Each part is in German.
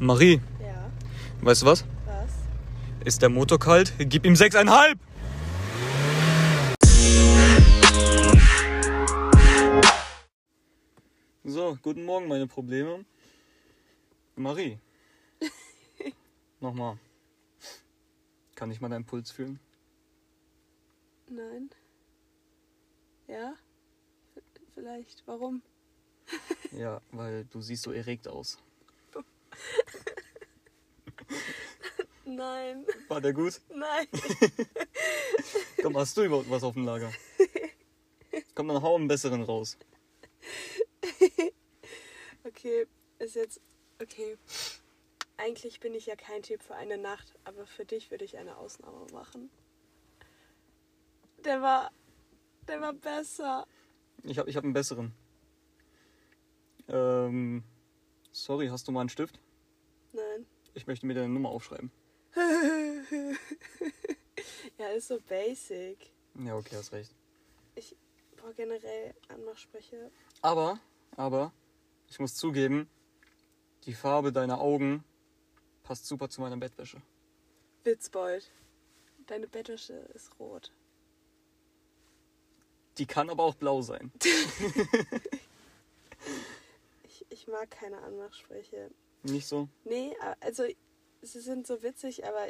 Marie, Ja, weißt du was? was? Ist der Motor kalt? Gib ihm sechseinhalb! So, guten Morgen, meine Probleme. Marie. Nochmal. Kann ich mal deinen Puls fühlen? Nein. Ja? V- Vielleicht. Warum? Ja, weil du siehst so erregt aus. Nein. War der gut? Nein. Komm, hast du überhaupt was auf dem Lager? Komm, dann hau einen besseren raus. Okay, ist jetzt. Okay. Eigentlich bin ich ja kein Typ für eine Nacht, aber für dich würde ich eine Ausnahme machen. Der war. Der war besser. Ich hab, ich hab einen besseren. Ähm, sorry, hast du mal einen Stift? Nein. Ich möchte mir deine Nummer aufschreiben. ja, ist so basic. Ja, okay, hast recht. Ich brauche generell Anmachsprüche. Aber, aber, ich muss zugeben, die Farbe deiner Augen passt super zu meiner Bettwäsche. Witzbold. Deine Bettwäsche ist rot. Die kann aber auch blau sein. Ich, mag keine Anmachsprüche. Nicht so? Nee, also sie sind so witzig, aber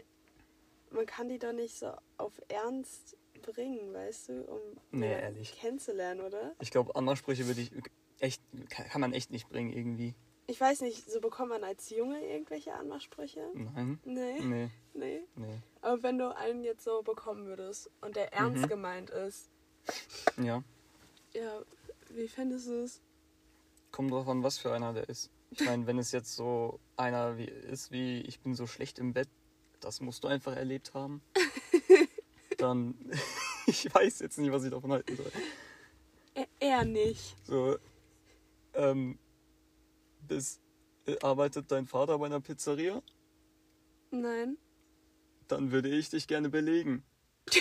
man kann die doch nicht so auf Ernst bringen, weißt du, um Nee, ehrlich. kennenzulernen, oder? Ich glaube, Anmachsprüche würde ich echt, kann kann man echt nicht bringen irgendwie. Ich weiß nicht, so bekommt man als Junge irgendwelche Anmachsprüche? Nein. Nee, Nee, nee. nee. Aber wenn du einen jetzt so bekommen würdest und der ernst Mhm. gemeint ist, Ja. ja, wie fändest du es? Kommt drauf an, was für einer der ist. Ich meine, wenn es jetzt so einer wie, ist wie ich bin so schlecht im Bett, das musst du einfach erlebt haben. Dann, ich weiß jetzt nicht, was ich davon halten soll. Er, er nicht. So, ähm, bis, äh, arbeitet dein Vater bei einer Pizzeria? Nein. Dann würde ich dich gerne belegen.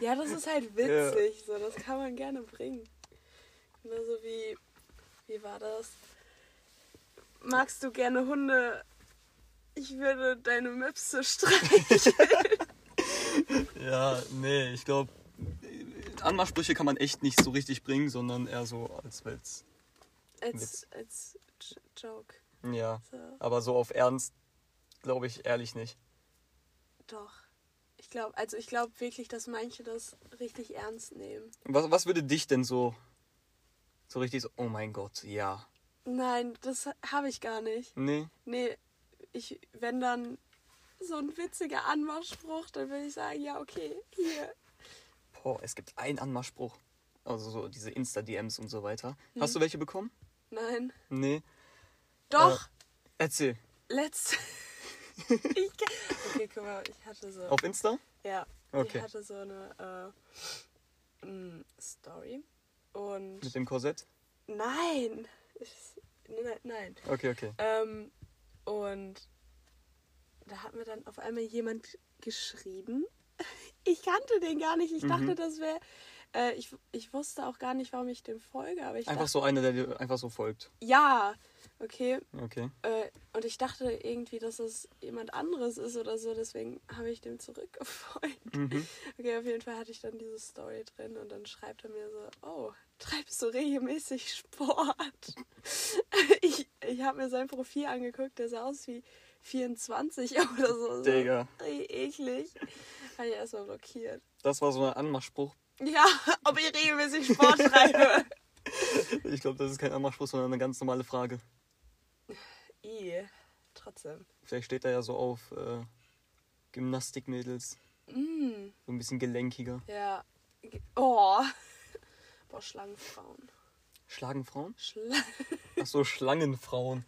Ja, das ist halt witzig, so, das kann man gerne bringen. Genauso wie, wie war das? Magst du gerne Hunde? Ich würde deine Möpse streicheln. Ja, nee, ich glaube, Anmachsprüche kann man echt nicht so richtig bringen, sondern eher so als Witz. als, als Joke. Ja, So. aber so auf Ernst glaube ich ehrlich nicht. Doch. Ich glaube, also ich glaube wirklich, dass manche das richtig ernst nehmen. Was, was würde dich denn so, so richtig so, oh mein Gott, ja. Nein, das habe ich gar nicht. Nee, Nee, ich, wenn dann so ein witziger Anmachspruch, dann würde ich sagen, ja, okay, hier. boah, es gibt einen Anmachspruch. Also so diese Insta-DMs und so weiter. Hast du welche bekommen? Nein. Nee. Doch, Erzähl. letzt. ich, okay, guck mal, ich hatte so. Auf Insta? Ja, Okay. ich hatte so eine äh, m, Story. Und. Mit dem Korsett? Nein! Ich, nein, nein. Okay, okay. Ähm, und da hat mir dann auf einmal jemand geschrieben. Ich kannte den gar nicht. Ich Mhm. dachte, das wäre. Äh, ich, ich wusste auch gar nicht, warum ich dem folge, aber ich Einfach dachte, so einer, der dir einfach so folgt. ja, okay. Okay. Äh, und ich dachte irgendwie, dass es jemand anderes ist oder so, deswegen habe ich dem zurückgefolgt. Mhm. Okay, auf jeden Fall hatte ich dann diese Story drin und dann schreibt er mir so, oh, treibst du regelmäßig Sport? ich ich habe mir sein Profil angeguckt, der sah aus wie 24 oder so. so Digga. eklig. Habe ich erstmal blockiert. Das war so ein Anmachspruch. Ja, ob ich regelmäßig Sport treibe. Ich glaube, das ist kein Anmachspruch, sondern eine ganz normale Frage. I, trotzdem. Vielleicht steht da ja so auf äh, Gymnastikmädels. Mm, So ein bisschen gelenkiger. ja. Oh. Boah, Schlangenfrauen. Schlagen Frauen? Schla Ach so, Schlangenfrauen.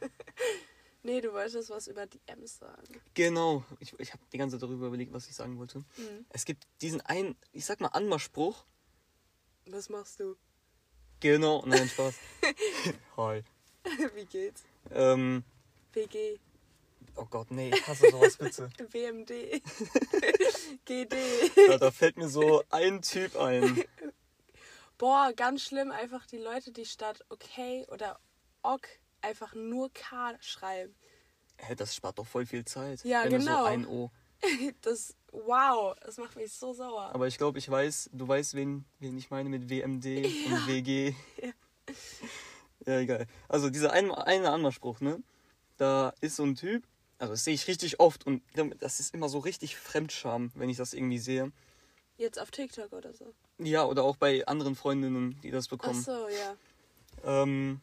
nee, du wolltest was über die M's sagen. Genau. Ich, ich habe die ganze Zeit darüber überlegt, was ich sagen wollte. Mhm. Es gibt diesen einen, ich sag mal, Anmachspruch. Was machst du? Genau. Nein, Spaß. Hi. Wie geht's? Ähm, WG, oh Gott, nee, ich hasse sowas, bitte. WMD, GD. Da, da fällt mir so ein Typ ein. Boah, ganz schlimm, einfach die Leute, die statt okay oder ok einfach nur K schreiben. Hä, das spart doch voll viel Zeit. Ja, wenn du genau. so ein O. Das, wow, das macht mich so sauer. Aber ich glaube, ich weiß, du weißt, wen, wen ich meine mit WMD und WG. Ja. egal. Also dieser eine, eine Anmachspruch, ne? Da ist so ein Typ, also das sehe ich richtig oft und das ist immer so richtig Fremdscham, wenn ich das irgendwie sehe. Jetzt auf TikTok oder so. Ja, oder auch bei anderen Freundinnen, die das Ach bekommen. so, ja. Ähm,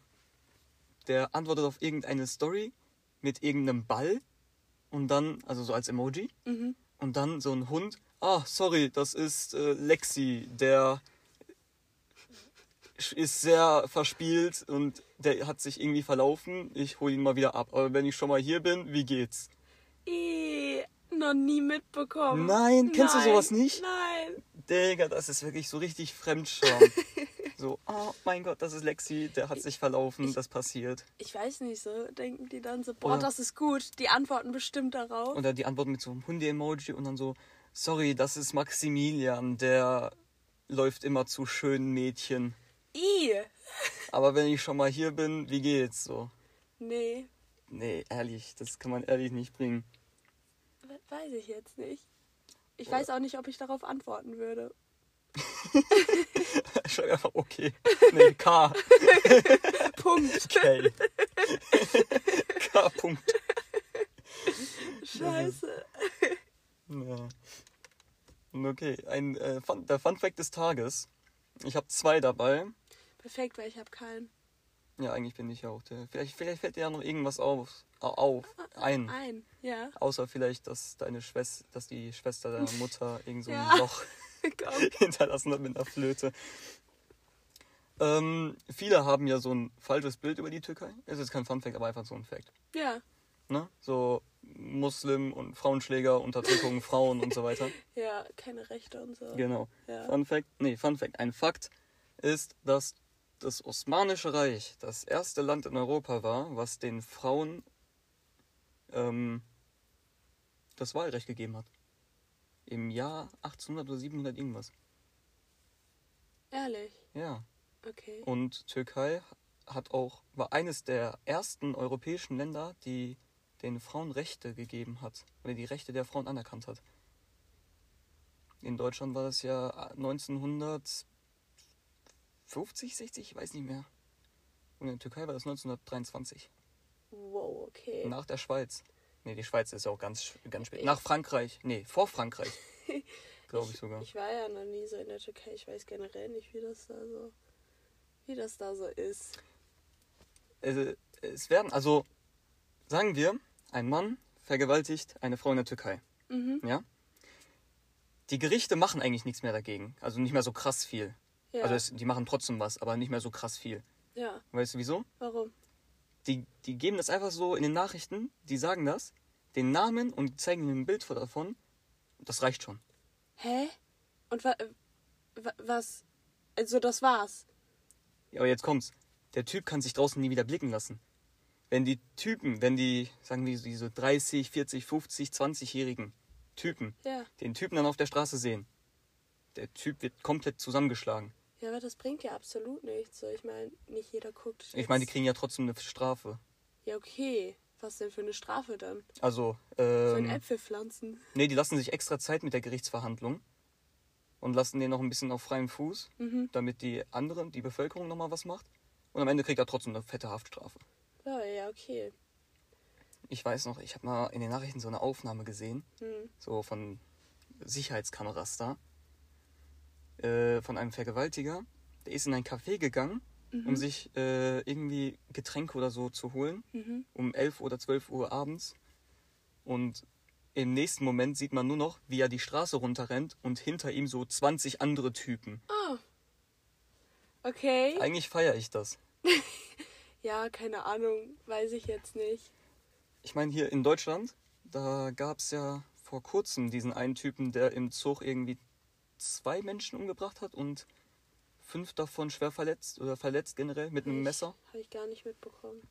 der antwortet auf irgendeine Story mit irgendeinem Ball und dann, also so als Emoji, Mhm. und dann so ein Hund. Ah, sorry, das ist äh, Lexi, der ist sehr verspielt und der hat sich irgendwie verlaufen. Ich hole ihn mal wieder ab. Aber wenn ich schon mal hier bin, wie geht's? Ih, noch nie mitbekommen. Nein, kennst du Nein, sowas nicht? Nein. Digga, das ist wirklich so richtig Fremdscham. so, oh mein Gott, das ist Lexi, der hat sich verlaufen, das passiert. Ich weiß nicht, so denken die dann so, boah, Oder- das ist gut. Die antworten bestimmt darauf. Oder die Antwort mit so einem Hunde-Emoji und dann so, sorry, das ist Maximilian, der läuft immer zu schönen Mädchen. Ih, Aber wenn ich schon mal hier bin, wie geht's so? nee, Nee, ehrlich, das kann man ehrlich nicht bringen. we- weiß ich jetzt nicht. Ich weiß auch nicht, ob ich darauf antworten würde. Schreib einfach okay. Nee, K. Punkt. K. K. Punkt. Scheiße. Ja. Okay, ein, äh, Fun, der Fun Fact des Tages. Ich habe zwei dabei. Perfekt, weil ich habe keinen. Ja, eigentlich bin ich ja auch der. Vielleicht, vielleicht fällt dir ja noch irgendwas auf, au- auf ein. Ein, ja. Außer vielleicht, dass deine Schwester, dass die Schwester deiner Mutter irgend so ein Ja. Loch hinterlassen hat mit einer Flöte. Ähm, viele haben ja so ein falsches Bild über die Türkei. Es ist kein Fun Fact, aber einfach so ein Fact. Ja, Ne? So Muslim und Frauenschläger, Unterdrückung, Frauen und so weiter. ja, keine Rechte und so. Genau. Ja. Fun Fact, nee, Fun Fact. Ein Fakt ist, dass das Osmanische Reich das erste Land in Europa war, was den Frauen ähm, das Wahlrecht gegeben hat. Im Jahr 1800 oder 700 irgendwas. Ehrlich, Ja. okay. Und Türkei hat auch, war eines der ersten europäischen Länder, die den Frauen Rechte gegeben hat. Oder die Rechte der Frauen anerkannt hat. In Deutschland war das ja 1950, 60, ich weiß nicht mehr. Und in der Türkei war das 1923. Wow, okay. Nach der Schweiz. Nee, die Schweiz ist ja auch ganz, ganz spät. Nach Frankreich. Nee, vor Frankreich. Glaube ich sogar. Ich war ja noch nie so in der Türkei. Ich weiß generell nicht, wie das da so, wie das da so ist. Also, es werden, also sagen wir, ein Mann vergewaltigt eine Frau in der Türkei. Mhm. Ja? Die Gerichte machen eigentlich nichts mehr dagegen. Also nicht mehr so krass viel. Ja. Also es, die machen trotzdem was, aber nicht mehr so krass viel. ja. Weißt du wieso? Warum? Die, die geben das einfach so in den Nachrichten, die sagen das, den Namen und zeigen ihnen ein Bild davon. Das reicht schon. Hä? Und äh, wa, was? Also das war's. Ja, aber jetzt kommt's. Der Typ kann sich draußen nie wieder blicken lassen. Wenn die Typen, wenn die, sagen wir, diese 30, 40, 50, 20-jährigen Typen, Ja. den Typen dann auf der Straße sehen, der Typ wird komplett zusammengeschlagen. Ja, aber das bringt ja absolut nichts. So, ich meine, nicht jeder guckt. Ich meine, die kriegen ja trotzdem eine Strafe. Ja, okay. Was denn für eine Strafe dann? Also, So ein ähm, Äpfel pflanzen. nee, die lassen sich extra Zeit mit der Gerichtsverhandlung und lassen den noch ein bisschen auf freiem Fuß, Mhm. damit die anderen, die Bevölkerung nochmal was macht. Und am Ende kriegt er trotzdem eine fette Haftstrafe. Ja, ja, okay. Ich weiß noch, ich habe mal in den Nachrichten so eine Aufnahme gesehen, Hm. so von Sicherheitskameras da, äh, von einem Vergewaltiger. Der ist in ein Café gegangen, um sich äh, irgendwie Getränke oder so zu holen, Mhm. um 11 oder 12 Uhr abends. Und im nächsten Moment sieht man nur noch, wie er die Straße runterrennt und hinter ihm so 20 andere Typen. Oh. Okay. Eigentlich feiere ich das. Ja, keine Ahnung. Weiß ich jetzt nicht. Ich meine, hier in Deutschland, da gab es ja vor kurzem diesen einen Typen, der im Zug irgendwie zwei Menschen umgebracht hat und fünf davon schwer verletzt oder verletzt generell mit einem Messer. Habe ich gar nicht mitbekommen.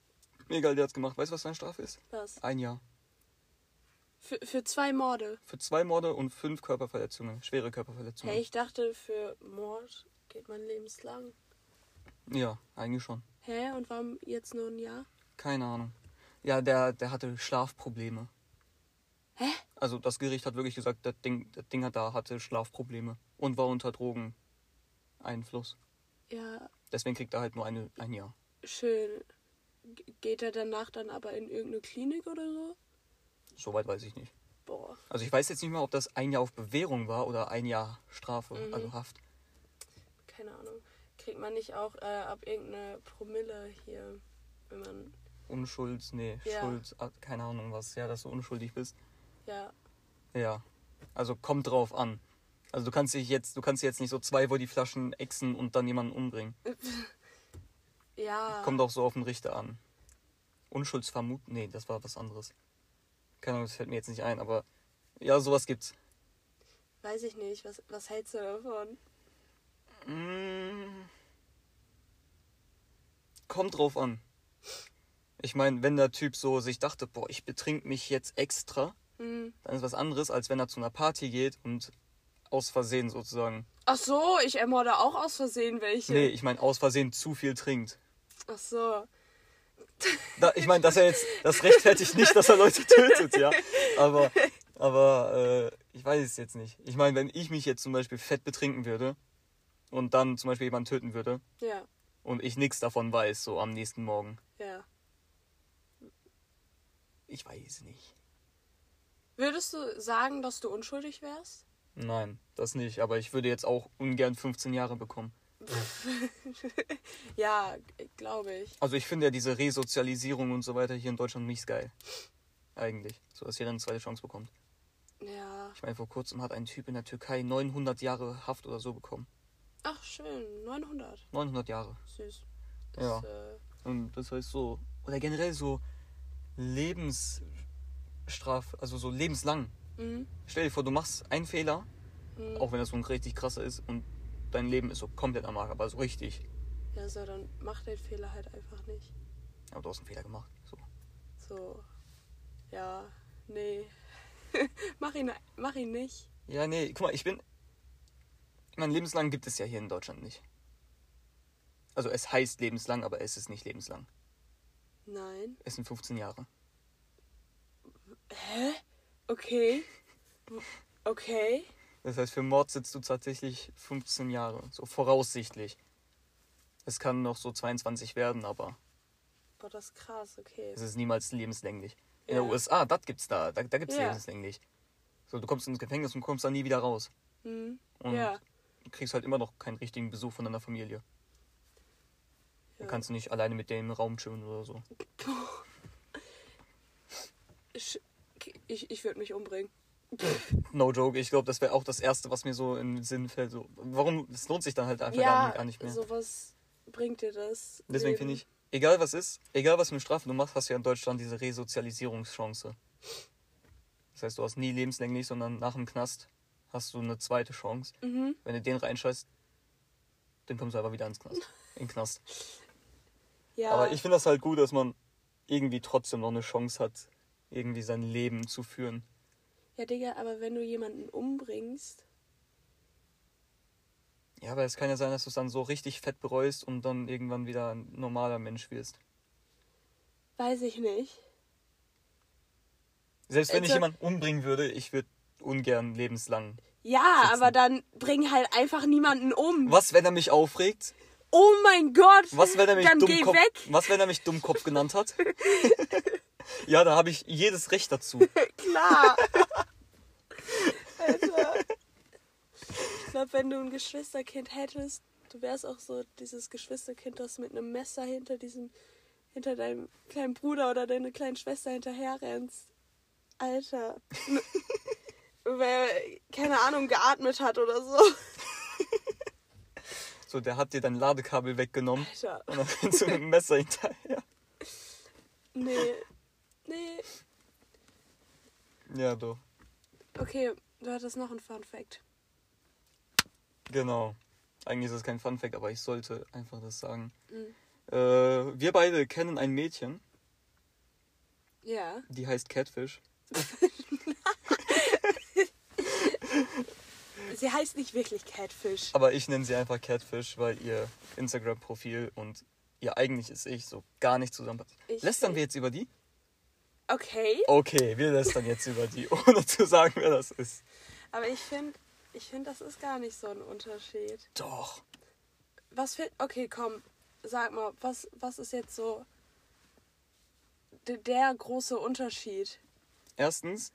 Egal, der hat's gemacht. Weißt du, was seine Strafe ist? Was? Ein Jahr. Für, für zwei Morde. Für zwei Morde und fünf Körperverletzungen. Schwere Körperverletzungen. Hey, ich dachte, für Mord geht man lebenslang. Ja, eigentlich schon. Hä? Und warum jetzt nur ein Jahr? Keine Ahnung. Ja, der, der hatte Schlafprobleme. Hä? Also das Gericht hat wirklich gesagt, das Ding, das Ding hat da hatte Schlafprobleme und war unter Drogeneinfluss. Ja, Deswegen kriegt er halt nur eine, ein Jahr. schön. G- Geht er danach dann aber in irgendeine Klinik oder so? Soweit weiß ich nicht. Boah, Also ich weiß jetzt nicht mehr, ob das ein Jahr auf Bewährung war oder ein Jahr Strafe, Mhm. also Haft. keine Ahnung. Kriegt man nicht auch äh, ab irgendeine Promille hier, wenn man. Unschuld, nee, Ja. Schuld, ah, keine Ahnung was, ja, dass du unschuldig bist. Ja, Ja. Also kommt drauf an. Also du kannst dich jetzt, du kannst jetzt nicht so zwei Flaschen exen und dann jemanden umbringen. ja. Kommt auch so auf den Richter an. Unschuldsvermut, nee, das war was anderes. Keine Ahnung, das fällt mir jetzt nicht ein, aber ja, sowas gibt's. Weiß ich nicht. Was, was hältst du davon? Mm. Kommt drauf an. Ich meine, wenn der Typ so sich dachte, boah, ich betrink mich jetzt extra, Hm. dann ist was anderes, als wenn er zu einer Party geht und aus Versehen sozusagen. Ach so, ich ermorde auch aus Versehen welche. Nee, ich meine, aus Versehen zu viel trinkt. Ach so. Da, ich meine, dass er jetzt, das rechtfertigt nicht, dass er Leute tötet, ja. Aber, aber äh, ich weiß es jetzt nicht. Ich meine, wenn ich mich jetzt zum Beispiel fett betrinken würde und dann zum Beispiel jemanden töten würde Ja, und ich nichts davon weiß, so am nächsten Morgen, ja. ich weiß nicht. Würdest du sagen, dass du unschuldig wärst? Nein, das nicht. Aber ich würde jetzt auch ungern 15 Jahre bekommen. Ja, glaube ich. Also ich finde ja diese Resozialisierung und so weiter hier in Deutschland nicht geil. Eigentlich. So dass jeder eine zweite Chance bekommt. Ja. Ich meine, vor kurzem hat ein Typ in der Türkei 900 Jahre Haft oder so bekommen. Ach, schön. 900. 900 Jahre. Süß. Ja. Das, äh, Und das heißt so, oder generell so Lebensstrafe, also so lebenslang. mhm. Stell dir vor, du machst einen Fehler, Mhm. auch wenn das so ein richtig krasser ist, und dein Leben ist so komplett am Arsch, aber so richtig. Ja, so, dann mach den Fehler halt einfach nicht. Aber du hast einen Fehler gemacht. So. So. Ja, nee. mach, ihn, mach ihn nicht. Ja, nee, guck mal, ich bin. Ich meine, lebenslang gibt es ja hier in Deutschland nicht. Also es heißt lebenslang, aber es ist nicht lebenslang. Nein. Es sind 15 Jahre. Hä? Okay. Okay. Das heißt, für Mord sitzt du tatsächlich 15 Jahre. So voraussichtlich. Es kann noch so 22 werden, aber Boah, das ist krass, okay. es ist niemals lebenslänglich. In Ja. den USA, das gibt's da. Da, da gibt's Ja. lebenslänglich. So, du kommst ins Gefängnis und kommst da nie wieder raus. Hm. Und Ja. du kriegst halt immer noch keinen richtigen Besuch von deiner Familie. Dann kannst du nicht alleine mit im Raum chillen oder so. Ich, ich, ich würde mich umbringen. No joke, ich glaube, das wäre auch das Erste, was mir so in den Sinn fällt. So, warum? Es lohnt sich dann halt einfach ja, gar nicht mehr. sowas bringt dir das. Deswegen finde ich, egal was ist, egal was für eine Strafe du machst, hast du ja in Deutschland diese Resozialisierungschance. Das heißt, du hast nie lebenslänglich, sondern nach dem Knast hast du eine zweite Chance. Mhm. Wenn du den reinscheißt, dann kommst du einfach wieder ins Knast. In Knast. Ja. Aber ich finde das halt gut, dass man irgendwie trotzdem noch eine Chance hat, irgendwie sein Leben zu führen. Ja, Digga, aber wenn du jemanden umbringst. Ja, aber es kann ja sein, dass du es dann so richtig fett bereust und dann irgendwann wieder ein normaler Mensch wirst. Weiß ich nicht. Selbst wenn ich Also- jemanden umbringen würde, ich würde ungern lebenslang. Ja, Sitzen. aber dann bring halt einfach niemanden um. Was, wenn er mich aufregt? Oh mein Gott! Was, wenn er mich Dann geh Dummkopf, weg. was, wenn er mich Dummkopf genannt hat? ja, da habe ich jedes Recht dazu. Klar! Alter. Ich glaube, wenn du ein Geschwisterkind hättest, du wärst auch so dieses Geschwisterkind, das mit einem Messer hinter diesem, hinter deinem kleinen Bruder oder deine kleinen Schwester hinterher rennst. Alter. Wer, keine Ahnung, geatmet hat oder so. So, der hat dir dein Ladekabel weggenommen Alter. und dann rennst du mit dem Messer hinterher. Nee. Nee. Ja, doch. Okay, du hattest noch einen Fun Fact. Genau. Eigentlich ist es kein Funfact, aber ich sollte einfach das sagen. Mhm. Äh, wir beide kennen ein Mädchen, Ja. die heißt Catfish. Sie heißt nicht wirklich Catfish. Aber ich nenne sie einfach Catfish, weil ihr Instagram-Profil und ihr eigentliches Ich so gar nicht zusammenpasst. Ich Lästern wir jetzt über die? Okay, Okay, wir lästern jetzt über die, ohne zu sagen, wer das ist. aber ich finde, ich find, das ist gar nicht so ein Unterschied. Doch. Was für. Okay, komm, sag mal, was, was ist jetzt so de- der große Unterschied? Erstens.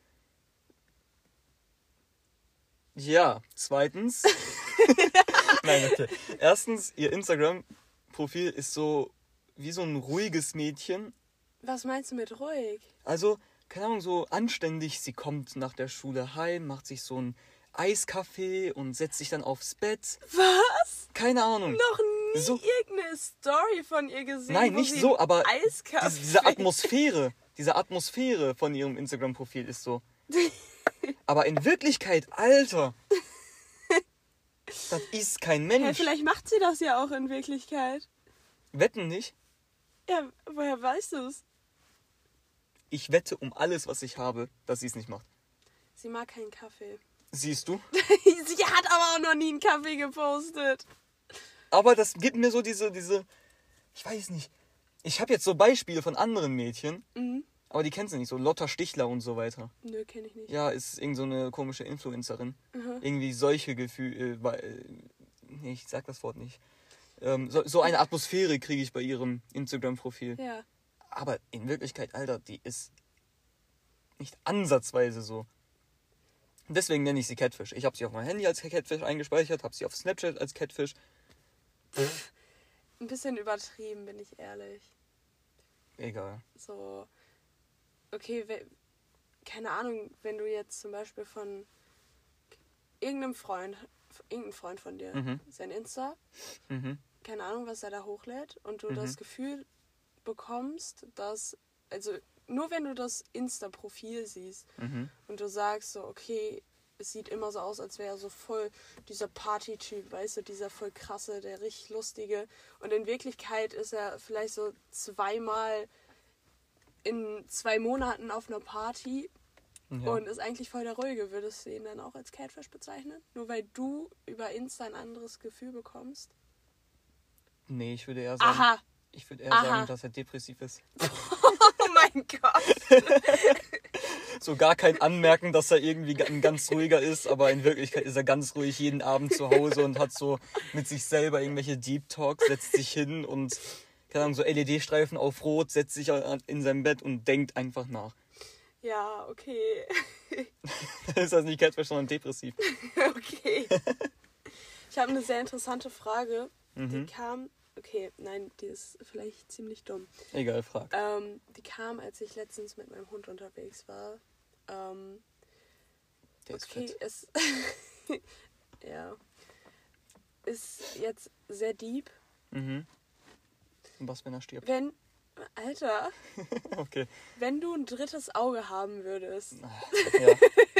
Ja, zweitens. Nein, okay. Erstens, ihr Instagram-Profil ist so wie so ein ruhiges Mädchen. Was meinst du mit ruhig? Also, keine Ahnung, so anständig. Sie kommt nach der Schule heim, macht sich so einen Eiskaffee und setzt sich dann aufs Bett. Was? Keine Ahnung. Noch nie So- irgendeine Story von ihr gesehen. Nein, nicht so, aber Eiskaffee. diese, diese Atmosphäre, diese Atmosphäre von ihrem Instagram-Profil ist so. Aber in Wirklichkeit, Alter, das ist kein Mensch. vielleicht macht sie das ja auch in Wirklichkeit. Wetten nicht? Ja, woher weißt du es? Ich wette um alles, was ich habe, dass sie es nicht macht. Sie mag keinen Kaffee. Siehst du? sie hat aber auch noch nie einen Kaffee gepostet. Aber das gibt mir so diese, diese, ich weiß nicht. Ich habe jetzt so Beispiele von anderen Mädchen, Mhm. aber die kennst du nicht, so Lotta Stichler und so weiter. Nö, kenne ich nicht. Ja, ist irgend so eine komische Influencerin. Mhm. Irgendwie solche Gefühle, weil, nee, ich sag das Wort nicht. Ähm, so, so eine Atmosphäre kriege ich bei ihrem Instagram-Profil. Ja. Aber in Wirklichkeit, Alter, die ist nicht ansatzweise so. Deswegen nenne ich sie Catfish. Ich habe sie auf mein Handy als Catfish eingespeichert, habe sie auf Snapchat als Catfish. Ein bisschen übertrieben, bin ich ehrlich. Egal. So, okay, we- keine Ahnung, wenn du jetzt zum Beispiel von irgendeinem Freund, irgendein Freund von dir, Mhm. sein Insta, Mhm. keine Ahnung, was er da hochlädt und du Mhm. das Gefühl bekommst, dass, also nur wenn du das Insta-Profil siehst Mhm. und du sagst so, okay, es sieht immer so aus, als wäre er so voll dieser Party-Typ, weißt du, dieser voll krasse, der richtig lustige. Und in Wirklichkeit ist er vielleicht so zweimal in zwei Monaten auf einer Party Ja. und ist eigentlich voll der ruhige. Würdest du ihn dann auch als Catfish bezeichnen? Nur weil du über Insta ein anderes Gefühl bekommst? nee, ich würde eher sagen, Aha! Ich würde eher Aha. sagen, dass er depressiv ist. Oh mein Gott! So gar kein Anmerken, dass er irgendwie ein ganz ruhiger ist, aber in Wirklichkeit ist er ganz ruhig jeden Abend zu Hause und hat so mit sich selber irgendwelche Deep Talks, setzt sich hin und keine Ahnung, so LED-Streifen auf Rot, setzt sich in sein Bett und denkt einfach nach. Ja, okay. ist das nicht Catfish, sondern depressiv. okay. Ich habe eine sehr interessante Frage. Die Mhm. kam. Okay, nein, die ist vielleicht ziemlich dumm. Egal, frag. Ähm, die kam, als ich letztens mit meinem Hund unterwegs war. Ähm, Der ist okay, fett. es. ja. Ist jetzt sehr deep. Mhm. Und was, wenn er stirbt? Wenn. Alter, Okay. wenn du ein drittes Auge haben würdest. Ja.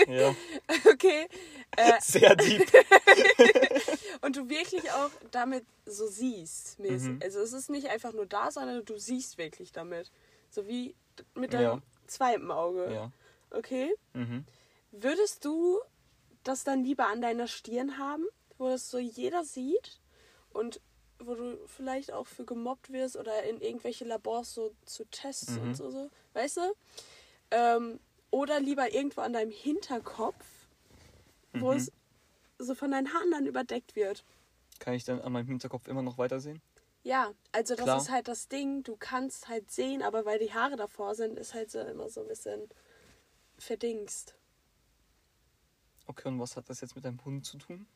ja. Okay. Äh, Sehr deep. und du wirklich auch damit so siehst. Mhm. Also es ist nicht einfach nur da, sondern du siehst wirklich damit. So wie mit deinem Ja. zweiten Auge. Ja. Okay. Mhm. Würdest du das dann lieber an deiner Stirn haben, wo das so jeder sieht und wo du vielleicht auch für gemobbt wirst oder in irgendwelche Labors so zu Tests Mhm. und so, so, weißt du? Ähm, oder lieber irgendwo an deinem Hinterkopf, wo Mhm. es so von deinen Haaren dann überdeckt wird. Kann ich dann an meinem Hinterkopf immer noch weitersehen? Ja, also das Klar. ist halt das Ding, du kannst halt sehen, aber weil die Haare davor sind, ist halt so immer so ein bisschen verdingst. Okay, und was hat das jetzt mit deinem Hund zu tun?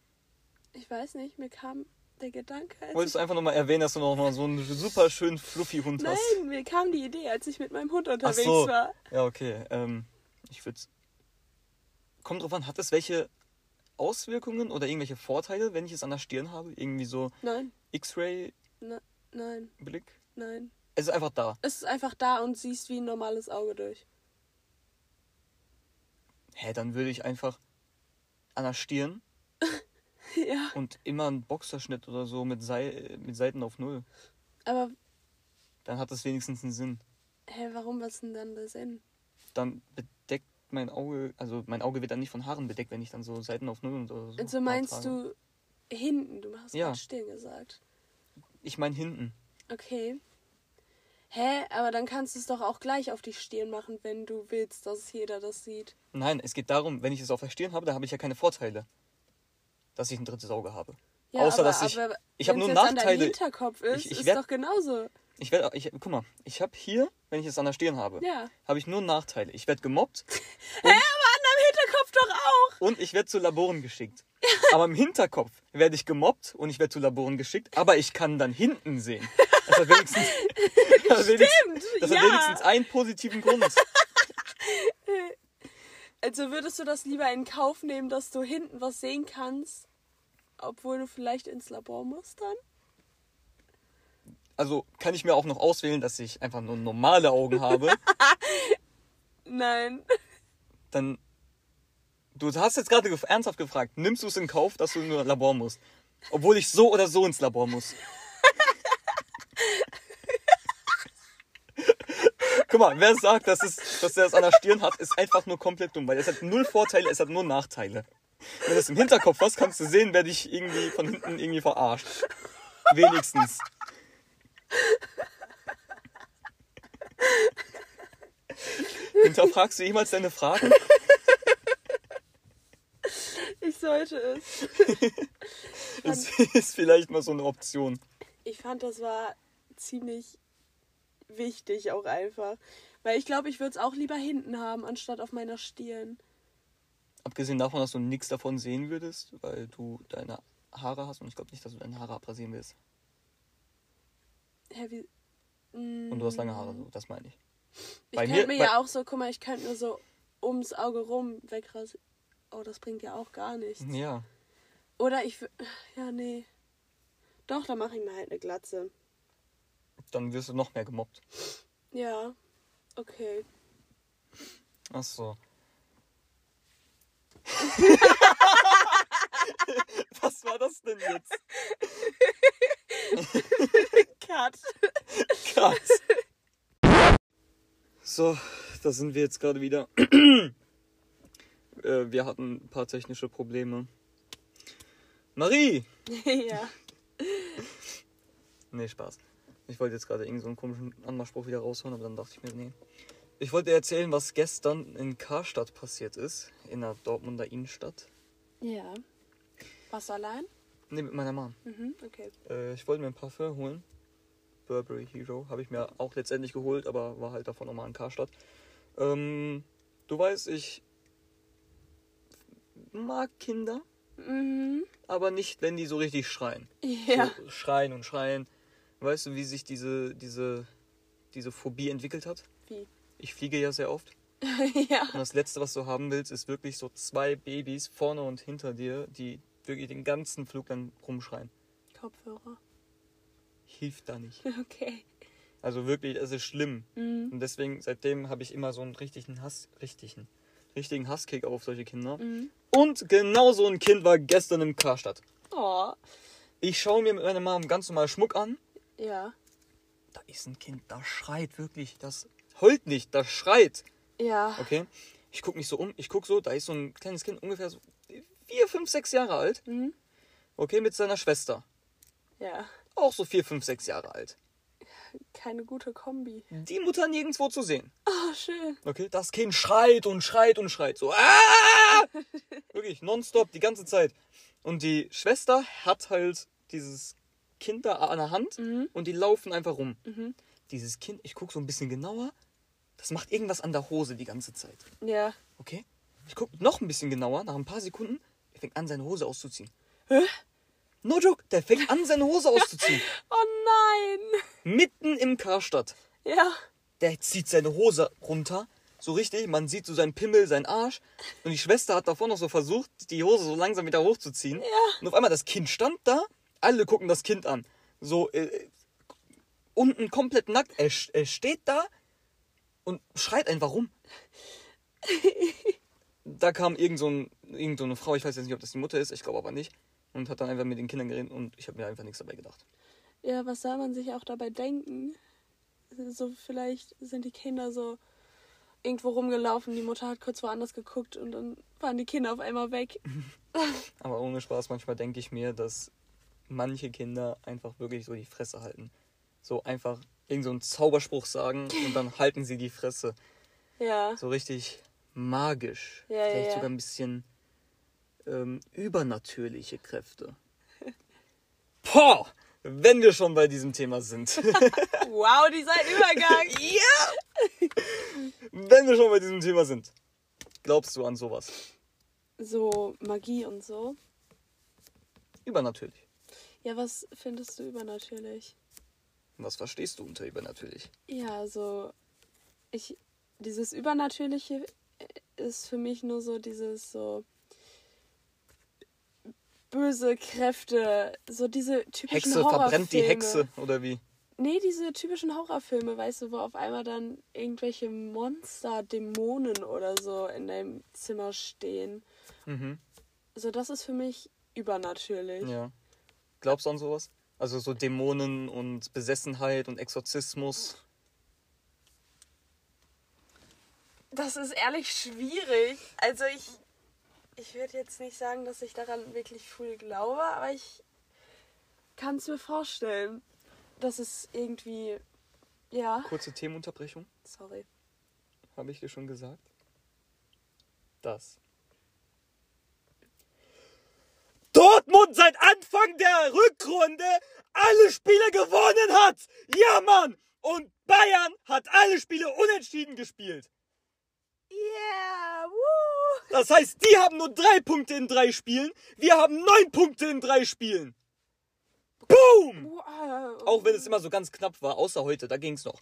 Ich weiß nicht, mir kam der Gedanke, als Wolltest du einfach nochmal erwähnen, dass du noch mal so einen super schönen fluffy Hund hast? Nein, mir kam die Idee, als ich mit meinem Hund unterwegs so. war. Ja, okay. Ähm, ich würde. Kommt drauf an, hat es welche Auswirkungen oder irgendwelche Vorteile, wenn ich es an der Stirn habe? Irgendwie so Nein, X-Ray-Blick? ne, nein, nein. Es ist einfach da. Es ist einfach da und siehst wie ein normales Auge durch. Hä, dann würde ich einfach an der Stirn ja, und immer einen Boxerschnitt oder so mit, Sei mit Seiten auf Null. aber Dann hat das wenigstens einen Sinn. hä, warum was denn dann der Sinn? Dann bedeckt mein Auge, also mein Auge wird dann nicht von Haaren bedeckt, wenn ich dann so Seiten auf Null und oder so. Also meinst du hinten? Du hast Ja. gerade Stirn gesagt. Ich meine hinten. Okay. Hä? Aber dann kannst du es doch auch gleich auf die Stirn machen, wenn du willst, dass jeder das sieht. Nein, es geht darum, wenn ich es auf der Stirn habe, dann habe ich ja keine Vorteile. Dass ich ein drittes Auge habe. Ja, Außer, aber, dass ich. aber ich habe nur Nachteile. Hinterkopf ist, Ich- ich ist werd- doch genauso. Ich werde, ich, guck mal, ich habe hier, wenn ich es an der Stirn habe, Ja. habe ich nur Nachteile. Ich werde gemobbt Hä, aber an deinem Hinterkopf doch auch. und ich werde zu Laboren geschickt. Aber im Hinterkopf werde ich gemobbt und ich werde zu Laboren geschickt, aber ich kann dann hinten sehen. Das hat wenigstens, das hat wenigstens, das ja. hat wenigstens einen positiven Grund. Also würdest du das lieber in Kauf nehmen, dass du hinten was sehen kannst, obwohl du vielleicht ins Labor musst dann? Also kann ich mir auch noch auswählen, dass ich einfach nur normale Augen habe. Nein. Dann. Du hast jetzt gerade gef- ernsthaft gefragt, nimmst du es in Kauf, dass du nur Labor musst? Obwohl ich so oder so ins Labor muss. Guck mal, wer sagt, dass, es, dass er es an der Stirn hat, ist einfach nur komplett dumm, weil es hat null Vorteile, es hat nur Nachteile. Wenn du es im Hinterkopf hast, kannst du sehen, wer dich irgendwie von hinten irgendwie verarscht. Wenigstens. Hinterfragst du jemals deine Fragen? Ich sollte es. Ist, ist vielleicht mal so eine Option. Ich fand, das war ziemlich wichtig auch einfach. Weil ich glaube, ich würde es auch lieber hinten haben, anstatt auf meiner Stirn. Abgesehen davon, dass du nichts davon sehen würdest, weil du deine Haare hast und ich glaube nicht, dass du deine Haare abrasieren willst. Hä, wie... Mm. Und du hast lange Haare, so, das meine ich. Ich Bei könnte mir- mir, ja auch so, guck mal, ich könnte mir so ums Auge rum wegrasieren. Oh, das bringt ja auch gar nichts. Ja. Oder ich... Ja, nee. Doch, dann mache ich mir halt eine Glatze. Dann wirst du noch mehr gemobbt. Ja. Okay. Ach so. Was war das denn jetzt? Cut. Krass. So, da sind wir jetzt gerade wieder. äh, wir hatten ein paar technische Probleme. Marie! ja. Nee, Spaß. Ich wollte jetzt gerade irgendeinen so einen komischen Anmachspruch wieder raushauen, aber dann dachte ich mir, nee. Ich wollte erzählen, was gestern in Karstadt passiert ist, in der Dortmunder Innenstadt. Ja. Was allein? Nee, mit meiner Mom. Mhm, okay. Äh, ich wollte mir ein Parfum holen. Burberry Hero. Habe ich mir auch letztendlich geholt, aber war halt davon nochmal in Karstadt. Ähm, du weißt, ich mag Kinder, Mhm. aber nicht, wenn die so richtig schreien. Ja. So schreien und schreien. Weißt du, wie sich diese, diese, diese Phobie entwickelt hat? Wie? Ich fliege ja sehr oft. ja. Und das Letzte, was du haben willst, ist wirklich so zwei Babys vorne und hinter dir, die wirklich den ganzen Flug lang rumschreien. Kopfhörer. Hilft da nicht. Okay. Also wirklich, es ist schlimm. Mhm. Und deswegen, seitdem habe ich immer so einen richtigen Hass, richtigen, richtigen Hasskick auf solche Kinder. Mhm. Und genau so ein Kind war gestern im Karstadt. Oh. Ich schaue mir mit meiner Mom ganz normal Schmuck an. Ja. Da ist ein Kind, das schreit wirklich. Das heult nicht, das schreit. Ja. Okay? Ich gucke mich so um. Ich gucke so, da ist so ein kleines Kind, ungefähr so vier, fünf, sechs Jahre alt. Mhm. Okay, mit seiner Schwester. Ja. Auch so vier, fünf, sechs Jahre alt. Keine gute Kombi. Die Mutter nirgendwo zu sehen. Oh, schön. Okay, das Kind schreit und schreit und schreit. So, ah! Wirklich, nonstop, die ganze Zeit. Und die Schwester hat halt dieses Kind da an der Hand Mhm. und die laufen einfach rum. Mhm. Dieses Kind, ich gucke so ein bisschen genauer, das macht irgendwas an der Hose die ganze Zeit. Ja. Okay? Ich gucke noch ein bisschen genauer, nach ein paar Sekunden, er fängt an, seine Hose auszuziehen. Hä? No joke, der fängt an, seine Hose auszuziehen. Oh nein. Mitten im Karstadt. Ja. Der zieht seine Hose runter. So richtig, man sieht so seinen Pimmel, seinen Arsch. Und die Schwester hat davor noch so versucht, die Hose so langsam wieder hochzuziehen. Ja. Und auf einmal das Kind stand da. Alle gucken das Kind an. So, äh, unten komplett nackt. Er, er steht da und schreit einfach rum. Da kam irgend so, ein, irgend so eine Frau, ich weiß jetzt nicht, ob das die Mutter ist, ich glaube aber nicht. Und hat dann einfach mit den Kindern geredet und ich habe mir einfach nichts dabei gedacht. Ja, was soll man sich auch dabei denken? So, vielleicht sind die Kinder so irgendwo rumgelaufen, die Mutter hat kurz woanders geguckt und dann waren die Kinder auf einmal weg. Aber ohne Spaß, manchmal denke ich mir, dass manche Kinder einfach wirklich so die Fresse halten. so einfach irgendeinen so Zauberspruch sagen und dann halten sie die Fresse. Ja. So richtig magisch. Ja, Vielleicht ja. sogar ein bisschen ähm, übernatürliche Kräfte. Boah! Wenn wir schon bei diesem Thema sind. Wow, dieser Übergang. ja! Wenn wir schon bei diesem Thema sind. Glaubst du an sowas? So Magie und so. Übernatürlich. Ja, was findest du übernatürlich? Was verstehst du unter übernatürlich? Ja, so ich dieses Übernatürliche ist für mich nur so dieses so böse Kräfte, so diese typischen Hexe Horrorfilme. verbrennt die Hexe, oder wie? Nee, diese typischen Horrorfilme, weißt du, wo auf einmal dann irgendwelche Monster, Dämonen oder so in deinem Zimmer stehen. Mhm. So, das ist für mich übernatürlich. Ja. Glaubst du an sowas? Also so Dämonen und Besessenheit und Exorzismus. Das ist ehrlich schwierig. Also ich, ich würde jetzt nicht sagen, dass ich daran wirklich viel glaube, aber ich kann es mir vorstellen, dass es irgendwie, ja, Kurze Themenunterbrechung, sorry. habe ich dir schon gesagt. Das. Dortmund seit Anfang der Rückrunde alle Spiele gewonnen hat. Ja, Mann. Und Bayern hat alle Spiele unentschieden gespielt. Yeah, woo! Das heißt, die haben nur drei Punkte in drei Spielen. Wir haben neun Punkte in drei Spielen. Boom! Wow. Auch wenn es immer so ganz knapp war, außer heute, da ging es noch.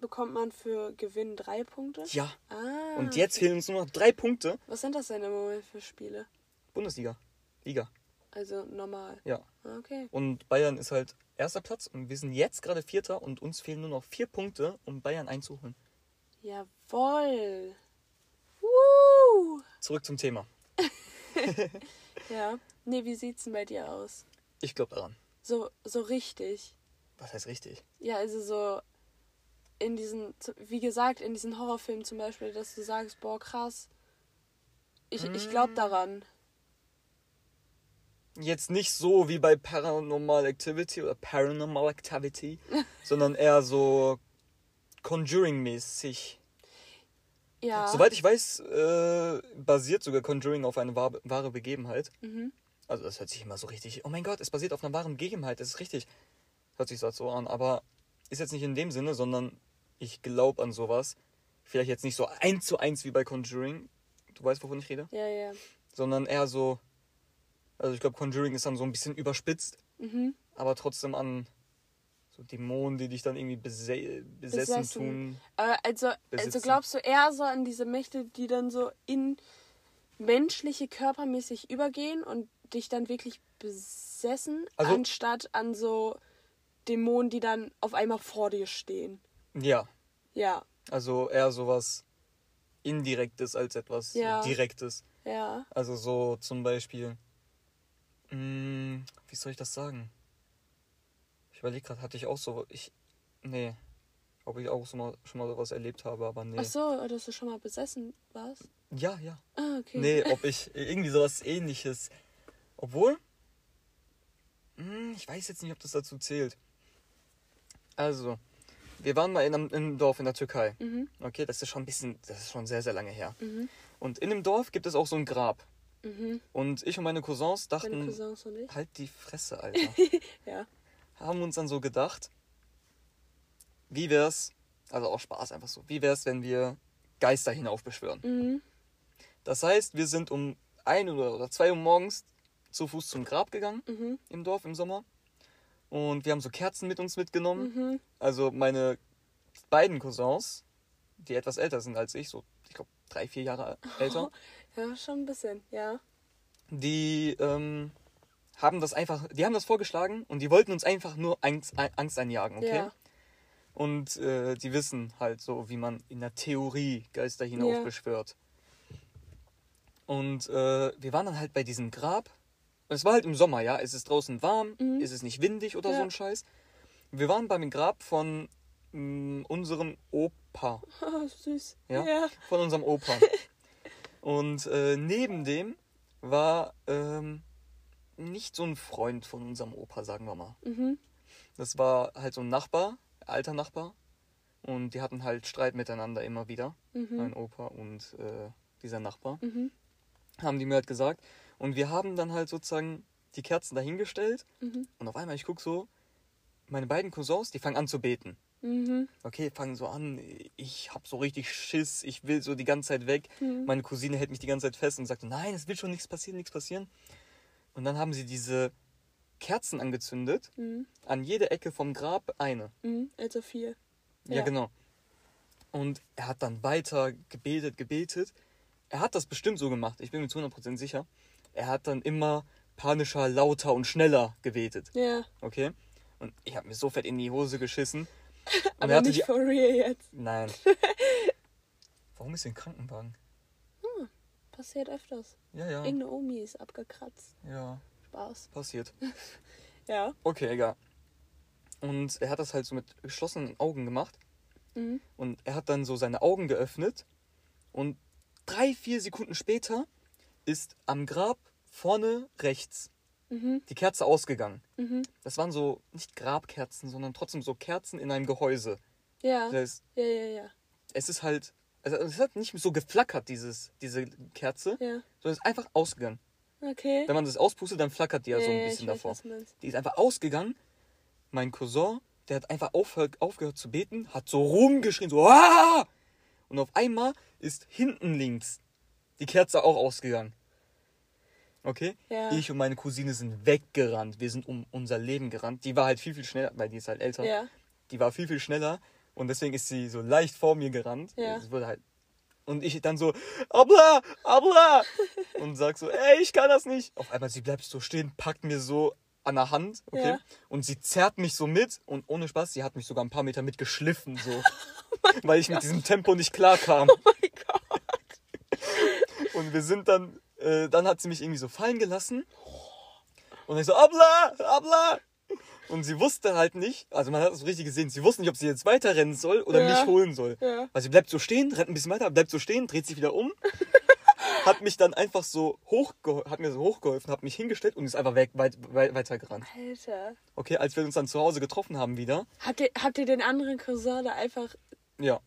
Bekommt man für Gewinn drei Punkte? Ja. Ah. Und jetzt fehlen uns nur noch drei Punkte. Was sind das denn im Moment für Spiele? Bundesliga. Liga. Also normal. Ja. Ah, Okay. Und Bayern ist halt erster Platz und wir sind jetzt gerade Vierter und uns fehlen nur noch vier Punkte, um Bayern einzuholen. Jawoll. Woo! Zurück zum Thema. Ja. Nee, wie sieht's denn bei dir aus? Ich glaube daran. So, so richtig. Was heißt richtig? Ja, also so in diesen, wie gesagt, in diesen Horrorfilmen zum Beispiel, dass du sagst, boah, krass. Ich, ich glaube daran. Jetzt nicht so wie bei Paranormal Activity oder Paranormal Activity, sondern eher so Conjuring-mäßig. Ja. Soweit ich weiß, äh, basiert sogar Conjuring auf eine wahr, wahre Begebenheit. Mhm. Also das hört sich immer so richtig. Oh mein Gott, es basiert auf einer wahren Begebenheit. Das ist richtig. Hört sich so an. Aber ist jetzt nicht in dem Sinne, sondern ich glaube an sowas. Vielleicht jetzt nicht so eins zu eins wie bei Conjuring. Du weißt, wovon ich rede? Ja, ja. Sondern eher so. Also ich glaube, Conjuring ist dann so ein bisschen überspitzt, Mhm. aber trotzdem an so Dämonen, die dich dann irgendwie bese besessen, Besessen. tun. Aber also, also glaubst du eher so an diese Mächte, die dann so in menschliche körpermäßig übergehen und dich dann wirklich besessen, Also- anstatt an so Dämonen, die dann auf einmal vor dir stehen? Ja, Ja, also eher sowas Indirektes als etwas Ja. Direktes. ja. Also so zum Beispiel, mh, wie soll ich das sagen? Ich überlege gerade, hatte ich auch so, ich, nee, ob ich auch so mal, schon mal sowas erlebt habe, aber nee. Ach so, dass du schon mal besessen warst? Ja, ja. Ah, okay. Nee, ob ich irgendwie sowas ähnliches. Obwohl, mh, ich weiß jetzt nicht, ob das dazu zählt. Also, wir waren mal in einem, in einem Dorf in der Türkei. Mhm, Okay, das ist schon ein bisschen, das ist schon sehr, sehr lange her. mhm, Und in dem Dorf gibt es auch so ein Grab. mhm. Und ich und meine Cousins dachten, Cousins und ich? halt die Fresse, Alter. Ja. Haben uns dann so gedacht, wie wär's, also auch Spaß einfach so, wie wär's, wenn wir Geister hinaufbeschwören? Mhm. Das heißt, wir sind um ein oder, zwei Uhr morgens zu Fuß zum Grab gegangen Mhm. im Dorf im Sommer. Und wir haben so Kerzen mit uns mitgenommen. Mhm. Also meine beiden Cousins, die etwas älter sind als ich, so ich glaube drei, vier Jahre älter, Ja, schon ein bisschen, ja. die ähm, haben das einfach, die haben das vorgeschlagen und die wollten uns einfach nur Angst, Angst einjagen, okay? Ja. Und äh, die wissen halt so, wie man in der Theorie Geister hinaufbeschwört. Und äh, wir waren dann halt bei diesem Grab. Es war halt im Sommer, ja. Es ist draußen warm, Mhm. es ist nicht windig oder Ja. so ein Scheiß. Wir waren beim Grab von mh, unserem Opa. Oh, süß. Ja? ja. Von unserem Opa. Und äh, neben dem war ähm, nicht so ein Freund von unserem Opa, sagen wir mal. Mhm. Das war halt so ein Nachbar, alter Nachbar. Und die hatten halt Streit miteinander immer wieder. Mein Opa und äh, dieser Nachbar. Mhm. Haben die mir halt gesagt. Und wir haben dann halt sozusagen die Kerzen dahingestellt. Mhm. Und auf einmal, ich guck so, meine beiden Cousins, die fangen an zu beten. Mhm. Okay, fangen so an, ich hab so richtig Schiss, ich will so die ganze Zeit weg. Mhm. Meine Cousine hält mich die ganze Zeit fest und sagte, nein, es will schon nichts passieren, nichts passieren. Und dann haben sie diese Kerzen angezündet, Mhm. an jeder Ecke vom Grab eine. Mhm. Also vier. Ja, Ja. genau. Und er hat dann weiter gebetet, gebetet. Er hat das bestimmt so gemacht, ich bin mir zu 100% sicher. Er hat dann immer panischer, lauter und schneller gebetet. Ja. Okay? Und ich habe mir so fett in die Hose geschissen. Aber er nicht die. for real jetzt. Nein. Warum ist hier ein Krankenwagen? Passiert öfters. Ja, ja. Irgendeine Omi ist abgekratzt. Ja, Spaß. passiert. Ja. Okay, egal. Und er hat das halt so mit geschlossenen Augen gemacht. Mhm. Und er hat dann so seine Augen geöffnet. Und drei, vier Sekunden später ist am Grab vorne rechts Mhm. die Kerze ausgegangen. Mhm. Das waren so nicht Grabkerzen, sondern trotzdem so Kerzen in einem Gehäuse. Ja. Das heißt, Ja, ja, ja. es ist halt. Also es hat nicht so geflackert, dieses, diese Kerze, Ja. sondern es ist einfach ausgegangen. Okay. Wenn man das auspustet, dann flackert die ja, so ein ja, bisschen weiß, davor. meinst. Die ist einfach ausgegangen. Mein Cousin, der hat einfach aufhört, aufgehört zu beten, hat so rumgeschrien, so Aah! Und auf einmal ist hinten links die Kerze auch ausgegangen. Okay? Ja. Ich und meine Cousine sind weggerannt. Wir sind um unser Leben gerannt. Die war halt viel, viel schneller, weil die ist halt älter. Ja. Die war viel, viel schneller. Und deswegen ist sie so leicht vor mir gerannt. Ja. Es wurde halt. Und ich dann so, Abla, Abla! und sag so, ey, ich kann das nicht. Auf einmal, sie bleibt so stehen, packt mir so an der Hand, okay? Ja. Und sie zerrt mich so mit und ohne Spaß, sie hat mich sogar ein paar Meter mitgeschliffen, so. Oh weil ich mit diesem Tempo nicht klarkam. mein Gott. Und wir sind dann, äh, dann hat sie mich irgendwie so fallen gelassen. Und ich so, Abla, Abla! Und sie wusste halt nicht, also man hat so richtig gesehen, sie wusste nicht, ob sie jetzt weiterrennen soll oder Ja. mich holen soll. Ja. Weil sie bleibt so stehen, rennt ein bisschen weiter, bleibt so stehen, dreht sich wieder um, hat mich dann einfach so hochgeholfen, hat mir so hochgeholfen, hat mich hingestellt und ist einfach weg, weit, weit, weitergerannt. Alter. Okay, als wir uns dann zu Hause getroffen haben wieder, Habt ihr, habt ihr den anderen Cousin da einfach. ja.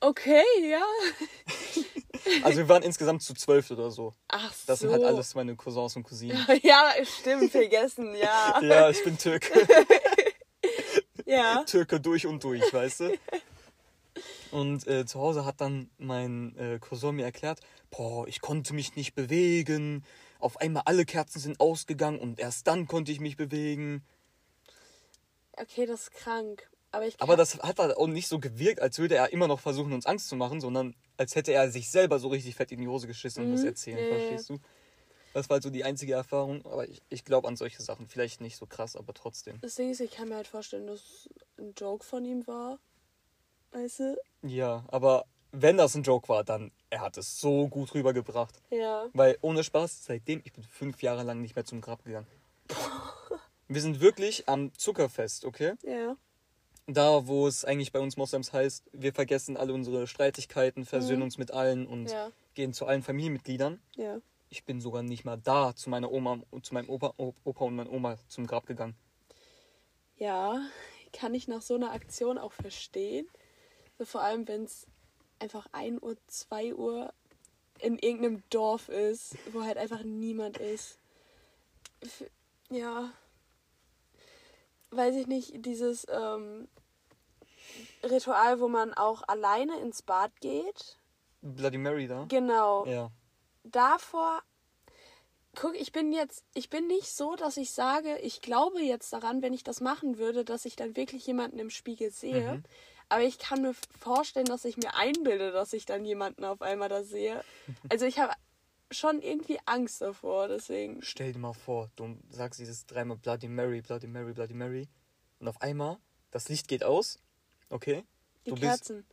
Okay, ja. Also wir waren insgesamt zu zwölf oder so. Ach Das so. sind halt alles meine Cousins und Cousinen. Ja, stimmt, vergessen, ja. Ja, ich bin Türke. Ja. Türke durch und durch, weißt du? Und äh, zu Hause hat dann mein äh, Cousin mir erklärt, boah, ich konnte mich nicht bewegen. Auf einmal alle Kerzen sind ausgegangen und erst dann konnte ich mich bewegen. Okay, das ist krank. Aber ich Aber das hat halt auch nicht so gewirkt, als würde er immer noch versuchen, uns Angst zu machen, sondern als hätte er sich selber so richtig fett in die Hose geschissen und das Mhm. erzählen, Ja, ja, ja. verstehst du? Das war halt so die einzige Erfahrung, aber ich, ich glaube an solche Sachen. Vielleicht nicht so krass, aber trotzdem. Das Ding ist, ich kann mir halt vorstellen, dass ein Joke von ihm war. Weißt du? Ja, aber wenn das ein Joke war, dann er hat es so gut rübergebracht. Ja. Weil ohne Spaß, seitdem, ich bin fünf Jahre lang nicht mehr zum Grab gegangen. Wir sind wirklich am Zuckerfest, okay? Ja. Da, wo es eigentlich bei uns Moslems heißt, wir vergessen alle unsere Streitigkeiten, versöhnen Mhm. uns mit allen und Ja. gehen zu allen Familienmitgliedern. Ja. Ich bin sogar nicht mal da zu meiner Oma und zu meinem Opa, Opa und meiner Oma zum Grab gegangen. Ja. Kann ich nach so einer Aktion auch verstehen. So vor allem, wenn es einfach 1 Uhr, 2 Uhr in irgendeinem Dorf ist, wo halt einfach niemand ist. Ja. Weiß ich nicht, dieses ähm, Ritual, wo man auch alleine ins Bad geht. Bloody Mary da? Genau. Ja. davor, guck, ich bin jetzt, ich bin nicht so, dass ich sage, ich glaube jetzt daran, wenn ich das machen würde, dass ich dann wirklich jemanden im Spiegel sehe. Mhm. Aber ich kann mir vorstellen, dass ich mir einbilde, dass ich dann jemanden auf einmal da sehe. Also ich habe schon irgendwie Angst davor, deswegen. Stell dir mal vor, du sagst dieses dreimal Bloody Mary, Bloody Mary, Bloody Mary. Und auf einmal, das Licht geht aus. Okay? Die Du bist- Kerzen.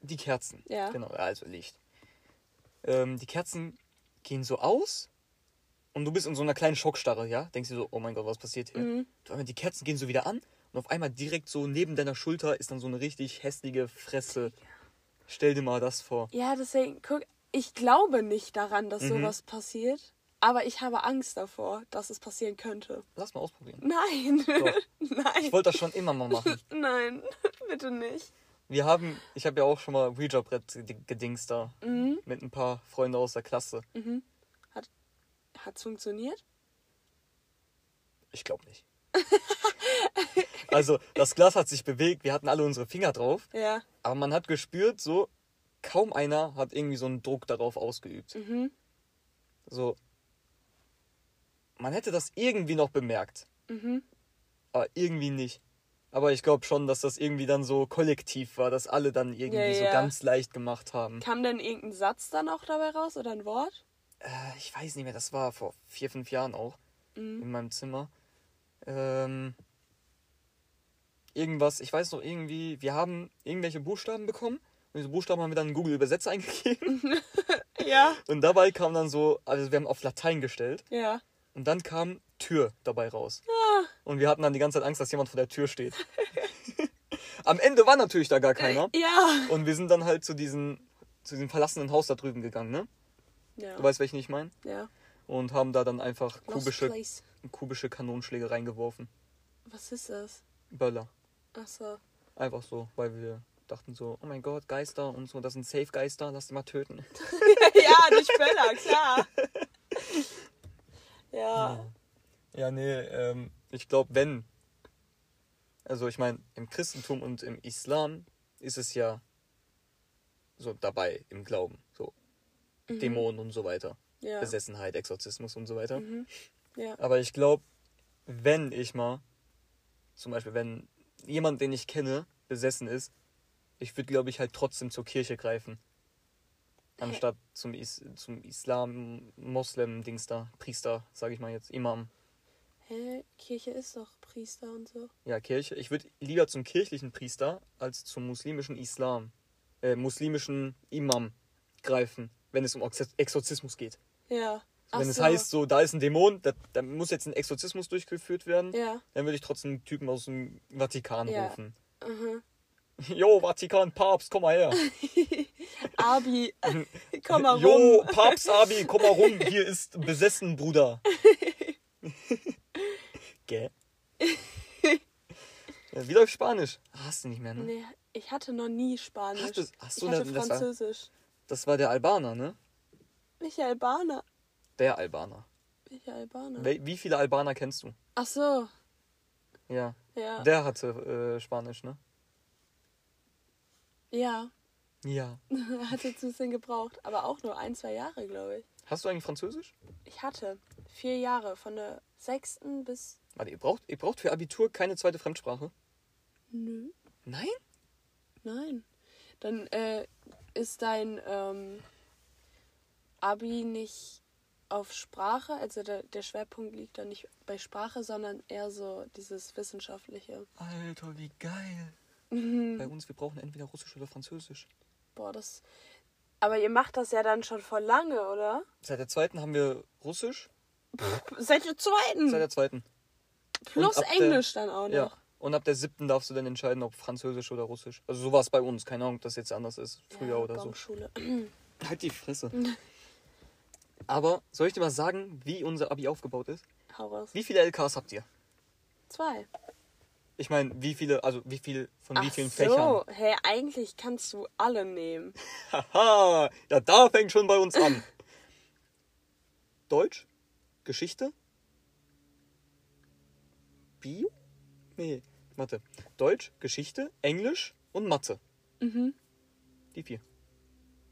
Die Kerzen. Ja. Genau, also Licht. Ähm, die Kerzen gehen so aus und du bist in so einer kleinen Schockstarre, ja? Denkst dir so, oh mein Gott, was passiert hier? Mhm. Du, die Kerzen gehen so wieder an und auf einmal direkt so neben deiner Schulter ist dann so eine richtig hässliche Fresse. Stell dir mal das vor. Ja, deswegen, guck, ich glaube nicht daran, dass Mhm. sowas passiert. Aber ich habe Angst davor, dass es passieren könnte. Lass mal ausprobieren. Nein. Nein. Ich wollte das schon immer mal machen. Nein, bitte nicht. Wir haben, ich habe ja auch schon mal Ouija-Brett gedingst da. Mhm. Mit ein paar Freunden aus der Klasse. Hat's funktioniert? Ich glaube nicht. also, das Glas hat sich bewegt, wir hatten alle unsere Finger drauf. Ja. Aber man hat gespürt, so, kaum einer hat irgendwie so einen Druck darauf ausgeübt. Mhm. So. Man hätte das irgendwie noch bemerkt. Mhm. Aber irgendwie nicht. Aber ich glaube schon, dass das irgendwie dann so kollektiv war, dass alle dann irgendwie Ja, so ja. ganz leicht gemacht haben. Kam denn irgendein Satz dann auch dabei raus oder ein Wort? Äh, ich weiß nicht mehr, das war vor vier, fünf Jahren auch Mhm. in meinem Zimmer. Ähm, irgendwas, ich weiß noch irgendwie, wir haben irgendwelche Buchstaben bekommen. Und diese Buchstaben haben wir dann in Google Übersetzer eingegeben. Ja. Und dabei kam dann so, also wir haben auf Latein gestellt. Ja. Und dann kam Tür dabei raus. Ah. Und wir hatten dann die ganze Zeit Angst, dass jemand vor der Tür steht. Am Ende war natürlich da gar keiner. Ja. Und wir sind dann halt zu, diesen, zu diesem verlassenen Haus da drüben gegangen, ne? Ja. Du weißt, welchen ich meine? ja. Und haben da dann einfach Lost kubische, Place. kubische Kanonenschläge reingeworfen. Was ist das? Böller. Achso. Einfach so, weil wir dachten so, oh mein Gott, Geister und so, das sind Safe-Geister, lass die mal töten. ja, durch Böller, klar. Ja. Ja, nee, ähm, ich glaube, wenn. Also ich meine, im Christentum und im Islam ist es ja so dabei im Glauben. So Dämonen und so weiter. Ja. Besessenheit, Exorzismus und so weiter. Mhm. Ja. Aber ich glaube, wenn ich mal, zum Beispiel, wenn jemand, den ich kenne, besessen ist, ich würde, glaube ich, halt trotzdem zur Kirche greifen. Anstatt zum, Is zum Islam, Moslem-Dings da, Priester, sage ich mal jetzt, Imam. Hä? Kirche ist doch Priester und so. Ja, Kirche. Ich würde lieber zum kirchlichen Priester als zum muslimischen Islam, äh, muslimischen Imam greifen, wenn es um Exor- Exorzismus geht. Ja. Ach wenn es so. heißt, so, da ist ein Dämon, da, da muss jetzt ein Exorzismus durchgeführt werden, Ja. dann würde ich trotzdem einen Typen aus dem Vatikan Ja. rufen. Mhm. Jo, Vatikan, Papst, komm mal her. Abi, komm mal Jo, rum. Papst Abi, komm mal rum. Hier ist besessen, Bruder. Gell? Ja, wie läuft Spanisch? Hast du nicht mehr, ne? Nee, ich hatte noch nie Spanisch. Hast du- hast du ich hatte denn- das war- Französisch. Das war der Albaner, ne? Welcher Albaner? Der Albaner. Welcher Albaner? Wie viele Albaner kennst du? Ach so. Ja. Ja. Der hatte äh, Spanisch, ne? Ja. Ja. Hat jetzt ein bisschen gebraucht. Aber auch nur ein, zwei Jahre, glaube ich. Hast du eigentlich Französisch? Ich hatte vier Jahre. Von der sechsten bis. Warte, ihr braucht, ihr braucht für Abitur keine zweite Fremdsprache? Nö. Nein? Nein. Dann äh, ist dein ähm, Abi nicht auf Sprache, also der, der Schwerpunkt liegt dann nicht bei Sprache, sondern eher so dieses Wissenschaftliche. Alter, wie geil. Mhm. Bei uns, wir brauchen entweder Russisch oder Französisch. Boah, das. Aber ihr macht das ja dann schon vor lange, oder? Seit der zweiten haben wir Russisch. Seit der zweiten. Seit der zweiten. Plus ab der- Englisch dann auch noch. Ja. Und ab der siebten darfst du dann entscheiden, ob Französisch oder Russisch. Also so war es bei uns. Keine Ahnung, ob das jetzt anders ist. Früher Ja, oder so. Baumschule. Halt die Fresse. Aber soll ich dir mal sagen, wie unser Abi aufgebaut ist? Hau raus. Wie viele LKs habt ihr? Zwei. Ich meine, wie viele, also wie viele von wie Ach vielen so. Fächern? Hey, eigentlich kannst du alle nehmen. Haha, ja, da fängt schon bei uns an. Deutsch, Geschichte, Bio? Nee, Mathe. Deutsch, Geschichte, Englisch und Mathe. Mhm. Die vier.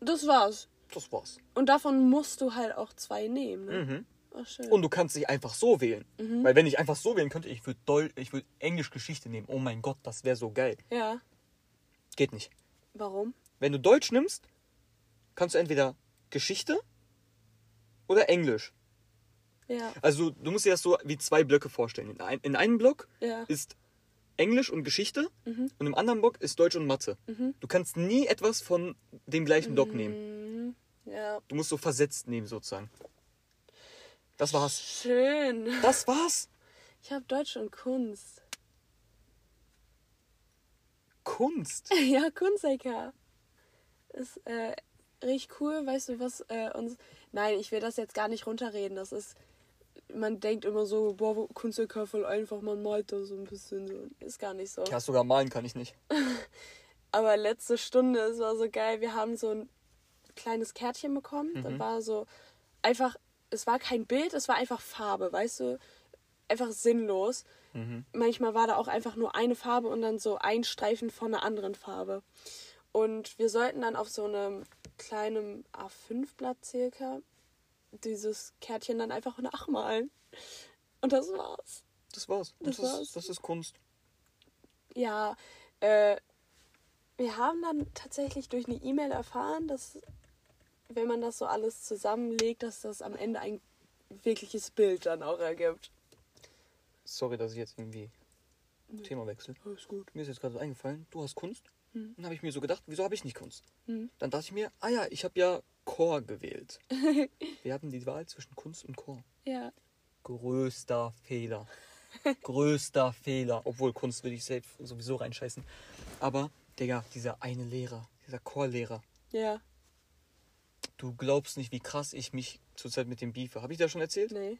Das war's. Das war's. Und davon musst du halt auch zwei nehmen. Ne? Mhm. Schön. Und du kannst dich einfach so wählen. Mhm. Weil wenn ich einfach so wählen könnte, ich würde Deu ich würd Englisch Geschichte nehmen. Oh mein Gott, das wäre so geil. ja. Geht nicht. Warum? Wenn du Deutsch nimmst, kannst du entweder Geschichte oder Englisch. Ja. Also du musst dir das so wie zwei Blöcke vorstellen. In, ein, in einem Block Ja. ist Englisch und Geschichte Mhm. und im anderen Block ist Deutsch und Mathe. Mhm. Du kannst nie etwas von dem gleichen Block nehmen. Mhm. Ja. Du musst so versetzt nehmen sozusagen. Das war's. Schön. Das war's. Ich habe Deutsch und Kunst. Kunst. ja, Kunst-LK. Ist, äh, richtig cool. Weißt du, was äh, uns. Nein, ich will das jetzt gar nicht runterreden. Das ist. Man denkt immer so, boah, Kunstwerk voll einfach, man malt da so ein bisschen so. Ist gar nicht so. Ja, sogar malen kann ich nicht. Aber letzte Stunde, es war so geil. Wir haben so ein kleines Kärtchen bekommen. Mhm. Da war so einfach, es war kein Bild, es war einfach Farbe, weißt du? Einfach sinnlos. Mhm. Manchmal war da auch einfach nur eine Farbe und dann so ein Streifen von einer anderen Farbe. Und wir sollten dann auf so einem kleinen A5-Blatt circa dieses Kärtchen dann einfach nachmalen. Und das war's. Das war's. Das das, war's. Ist, das ist Kunst. Ja, äh, wir haben dann tatsächlich durch eine E-Mail erfahren, dass wenn man das so alles zusammenlegt, dass das am Ende ein wirkliches Bild dann auch ergibt. Sorry, dass ich jetzt irgendwie Thema wechsle. Alles gut. Mir ist jetzt gerade so eingefallen, du hast Kunst. Hm. Dann habe ich mir so gedacht, wieso habe ich nicht Kunst? Hm. Dann dachte ich mir, ah ja, ich habe ja Chor gewählt. Wir hatten die Wahl zwischen Kunst und Chor. Ja. Größter Fehler. Größter Fehler. Obwohl Kunst würde ich selbst sowieso reinscheißen. Aber, Digga, dieser eine Lehrer, dieser Chorlehrer, Ja. Du glaubst nicht, wie krass ich mich zurzeit mit dem beefe. Habe ich dir schon erzählt? Nee.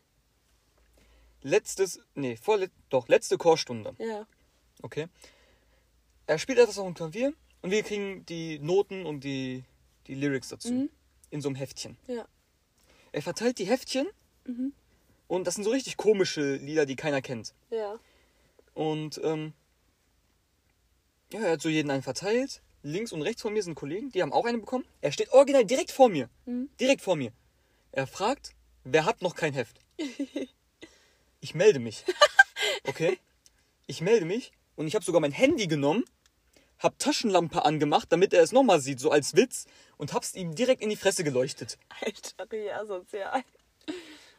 Letztes, nee, vorlet, doch, letzte Chorstunde. Ja. Okay. Er spielt etwas auf dem Klavier und wir kriegen die Noten und die, die Lyrics dazu. Mhm. In so einem Heftchen. Ja. Er verteilt die Heftchen Mhm. und das sind so richtig komische Lieder, die keiner kennt. Ja. Und ähm, ja, er hat so jeden einen verteilt. Links und rechts von mir sind Kollegen, die haben auch eine bekommen. Er steht original direkt vor mir. Mhm. Direkt vor mir. Er fragt, wer hat noch kein Heft? Ich melde mich. Okay? Ich melde mich und ich habe sogar mein Handy genommen, hab Taschenlampe angemacht, damit er es nochmal sieht, so als Witz, und hab's ihm direkt in die Fresse geleuchtet. Alter, wie asozial.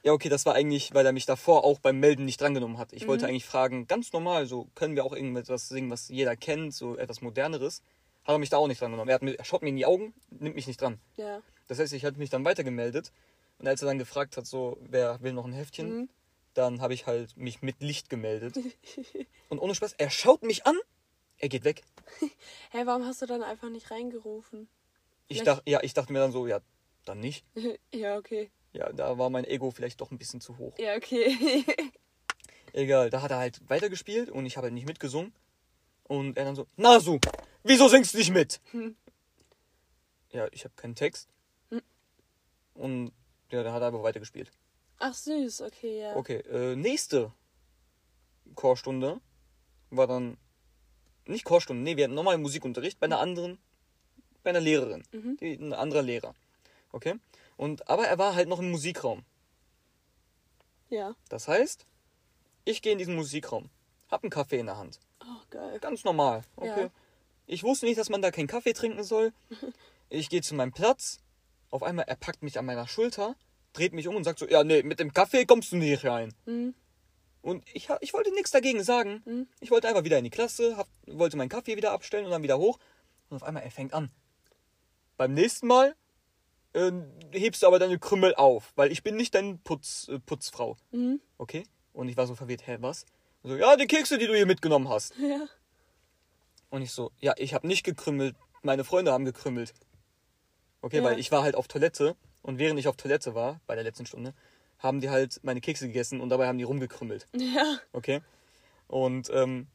Ja, okay, das war eigentlich, weil er mich davor auch beim Melden nicht drangenommen hat. Ich Mhm. wollte eigentlich fragen, ganz normal, so können wir auch irgendetwas singen, was jeder kennt, so etwas Moderneres. Hat er mich da auch nicht drangenommen. Er, hat mir, er schaut mir in die Augen, nimmt mich nicht dran. Ja. Das heißt, ich hatte mich dann weitergemeldet. Und als er dann gefragt hat, so, wer will noch ein Heftchen, Mhm. dann habe ich halt mich mit Licht gemeldet. Und ohne Spaß, er schaut mich an, er geht weg. Hey, warum hast du dann einfach nicht reingerufen? Ich Vielleicht- dachte, ja, ich dachte mir dann so, ja, dann nicht. ja, okay. Ja, da war mein Ego vielleicht doch ein bisschen zu hoch. Ja, okay. Egal, da hat er halt weitergespielt und ich habe halt nicht mitgesungen. Und er dann so, Nasu, wieso singst du nicht mit? Hm. Ja, ich habe keinen Text. Hm. Und ja, da hat er einfach weitergespielt. Ach süß, okay, ja. Okay, äh, nächste Chorstunde war dann nicht Chorstunde, nee, wir hatten normalen Musikunterricht bei einer anderen, bei einer Lehrerin, Mhm. die, ein anderer Lehrer. Okay? Und aber er war halt noch im Musikraum. Ja. Das heißt, ich gehe in diesen Musikraum, hab einen Kaffee in der Hand. Oh, geil. Ganz normal. Okay. Ja. Ich wusste nicht, dass man da keinen Kaffee trinken soll. Ich gehe zu meinem Platz. Auf einmal, er packt mich an meiner Schulter, dreht mich um und sagt so, ja, nee, mit dem Kaffee kommst du nicht rein. Mhm. Und ich, ich wollte nichts dagegen sagen. Mhm. Ich wollte einfach wieder in die Klasse, hab, wollte meinen Kaffee wieder abstellen und dann wieder hoch. Und auf einmal, er fängt an. Beim nächsten Mal äh, hebst du aber deine Krümmel auf, weil ich bin nicht deine Putz, äh, Putzfrau. Mhm. Okay? Und ich war so verwirrt, hä, was? So, ja, die Kekse, die du hier mitgenommen hast. Ja. Und ich so, ja, ich habe nicht gekrümmelt, meine Freunde haben gekrümmelt. Okay, Ja. weil ich war halt auf Toilette und während ich auf Toilette war, bei der letzten Stunde, haben die halt meine Kekse gegessen und dabei haben die rumgekrümmelt. Ja. Okay? Und ähm,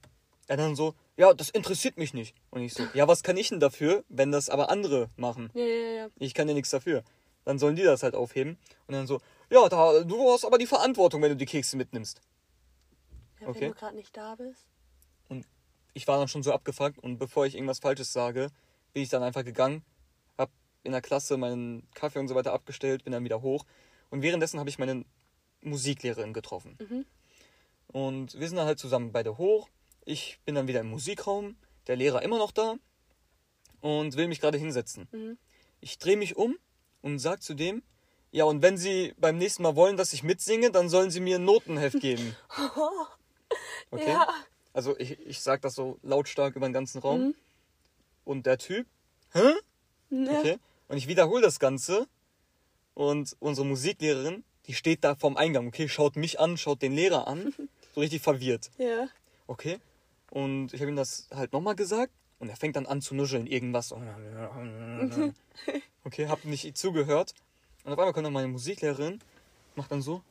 er dann so, ja, das interessiert mich nicht. Und ich so, ja, was kann ich denn dafür, wenn das aber andere machen? Ja, ja, ja. Ich kann ja nichts dafür. Dann sollen die das halt aufheben. Und dann so, ja, da, du hast aber die Verantwortung, wenn du die Kekse mitnimmst. ja Okay. Wenn du gerade nicht da bist. Ich war dann schon so abgefuckt und bevor ich irgendwas Falsches sage, bin ich dann einfach gegangen, hab in der Klasse meinen Kaffee und so weiter abgestellt, bin dann wieder hoch und währenddessen habe ich meine Musiklehrerin getroffen. Mhm. Und wir sind dann halt zusammen beide hoch. Ich bin dann wieder im Musikraum, der Lehrer immer noch da und will mich gerade hinsetzen. Mhm. Ich drehe mich um und sag zu dem, ja, und wenn Sie beim nächsten Mal wollen, dass ich mitsinge, dann sollen Sie mir ein Notenheft geben. Okay? Ja. Also ich, ich sag das so lautstark über den ganzen Raum. Mhm. Und der Typ, hä? Ne. Okay. Und ich wiederhole das Ganze. Und unsere Musiklehrerin, die steht da vorm Eingang, okay, schaut mich an, schaut den Lehrer an. So richtig verwirrt. Ja. Okay. Und ich habe ihm das halt nochmal gesagt. Und er fängt dann an zu nuscheln, irgendwas. Okay, hab nicht zugehört. Und auf einmal kommt dann meine Musiklehrerin, macht dann so.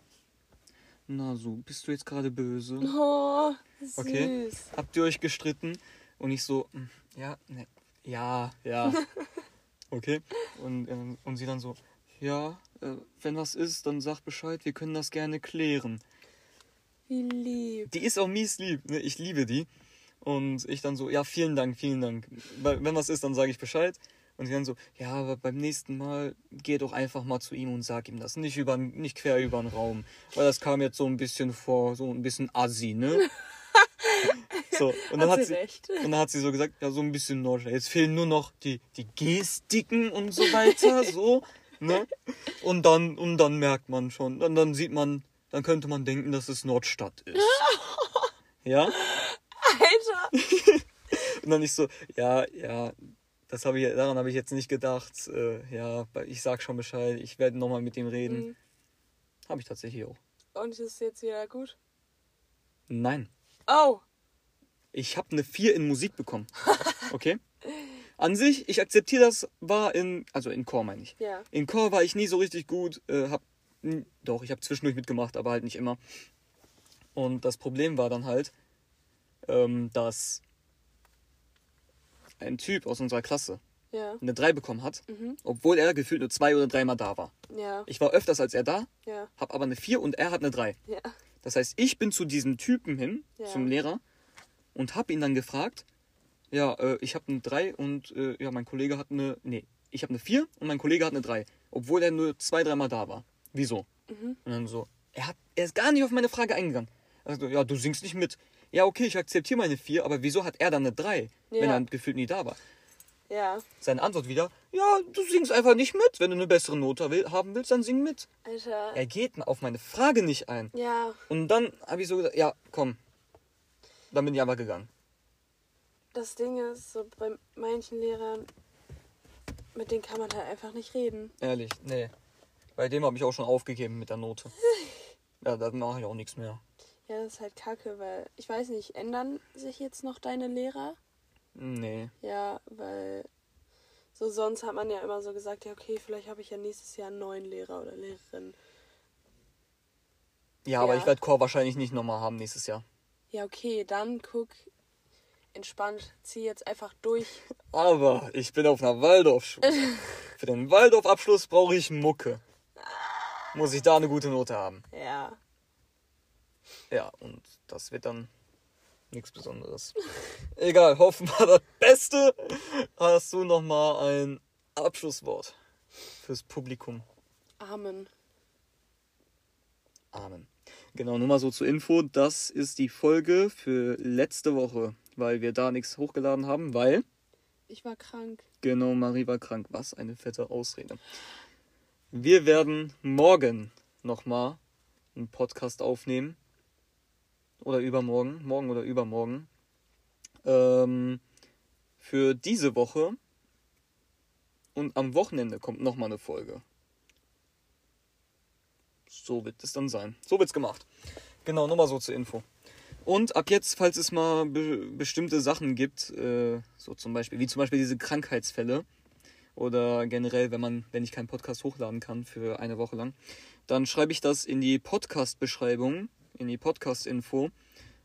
Na so, bist du jetzt gerade böse? Oh, süß. Okay. Habt ihr euch gestritten? Und ich so, "Hm, ja, ne, ja, ja. Okay. Und, ähm, und sie dann so, ja, äh, wenn was ist, dann sag Bescheid, wir können das gerne klären. Wie lieb. Die ist auch mies lieb, ne? ich liebe die. Und ich dann so, ja, vielen Dank, vielen Dank. Wenn was ist, dann sage ich Bescheid. Und sie dann so, ja, aber beim nächsten Mal geh doch einfach mal zu ihm und sag ihm das. Nicht, über, nicht quer über den Raum. Weil das kam jetzt so ein bisschen vor, so ein bisschen assi, ne? so, und dann Hat hat sie sie, und dann hat sie so gesagt, ja, so ein bisschen Nordstadt. Jetzt fehlen nur noch die, die Gestiken und so weiter, so, ne? Und dann, und dann merkt man schon, und dann sieht man, dann könnte man denken, dass es Nordstadt ist. Ja? Alter. Und dann ich so, ja, ja, das habe ich, daran habe ich jetzt nicht gedacht. Äh, ja, ich sag schon Bescheid, ich werde nochmal mit ihm reden. Mhm. Habe ich tatsächlich auch. Und ist jetzt wieder gut? Nein. Oh. Ich habe eine 4 in Musik bekommen. Okay? An sich, ich akzeptiere das, war in, also in Chor meine ich. Ja. In Chor war ich nie so richtig gut. Äh, hab, doch, ich habe zwischendurch mitgemacht, aber halt nicht immer. Und das Problem war dann halt, ähm, dass ein Typ aus unserer Klasse Ja. eine 3 bekommen hat, Mhm. obwohl er gefühlt nur zwei oder dreimal da war. Ja. Ich war öfters als er da, Ja. habe aber eine 4 und er hat eine 3. Ja. Das heißt, ich bin zu diesem Typen hin, zum Lehrer, und habe ihn dann gefragt, ja, äh, ich habe eine 3 und äh, ja, mein Kollege hat eine, nee, ich habe eine 4 und mein Kollege hat eine 3, obwohl er nur zwei, dreimal da war. Wieso? Mhm. Und dann so, er, hat, er ist gar nicht auf meine Frage eingegangen. Also, ja, du singst nicht mit. Ja, okay, ich akzeptiere meine 4, aber wieso hat er dann eine 3, wenn Ja. er gefühlt nie da war? Ja. Seine Antwort wieder, ja, du singst einfach nicht mit. Wenn du eine bessere Note will, haben willst, dann sing mit. Alter. Er geht auf meine Frage nicht ein. Ja. Und dann habe ich so gesagt, ja, komm. Dann bin ich aber gegangen. Das Ding ist, so bei manchen Lehrern, mit denen kann man halt einfach nicht reden. Ehrlich, nee. Bei dem habe ich auch schon aufgegeben mit der Note. Ja, dann mache ich auch nichts mehr. Ja, das ist halt kacke, weil ich weiß nicht, ändern sich jetzt noch deine Lehrer? Nee. Ja, weil so sonst hat man ja immer so gesagt, ja okay, vielleicht habe ich ja nächstes Jahr einen neuen Lehrer oder Lehrerin. Ja, aber Ja. ich werde Chor wahrscheinlich nicht nochmal haben nächstes Jahr. Ja, okay, dann guck entspannt, zieh jetzt einfach durch. Aber ich bin auf einer Waldorfschule. Für den Waldorfabschluss brauche ich Mucke. Muss ich da eine gute Note haben. Ja. Ja, und das wird dann nichts Besonderes. Egal, hoffen wir das Beste. Hast du nochmal ein Abschlusswort fürs Publikum? Amen. Amen. Genau, nur mal so zur Info. Das ist die Folge für letzte Woche, weil wir da nichts hochgeladen haben, weil, Ich war krank. genau, Marie war krank. Was eine fette Ausrede. Wir werden morgen nochmal einen Podcast aufnehmen. Oder übermorgen. Morgen oder übermorgen. Ähm, für diese Woche. Und am Wochenende kommt nochmal eine Folge. So wird es dann sein. So wird's gemacht. Genau, nur mal so zur Info. Und ab jetzt, falls es mal be bestimmte Sachen gibt, äh, so zum Beispiel, wie zum Beispiel diese Krankheitsfälle oder generell, wenn man, wenn ich keinen Podcast hochladen kann für eine Woche lang, dann schreibe ich das in die Podcast-Beschreibung, in die Podcast-Info,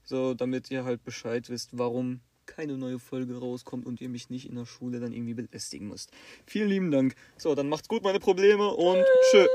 so damit ihr halt Bescheid wisst, warum keine neue Folge rauskommt und ihr mich nicht in der Schule dann irgendwie belästigen müsst. Vielen lieben Dank. So, dann macht's gut, meine Probleme und tschö.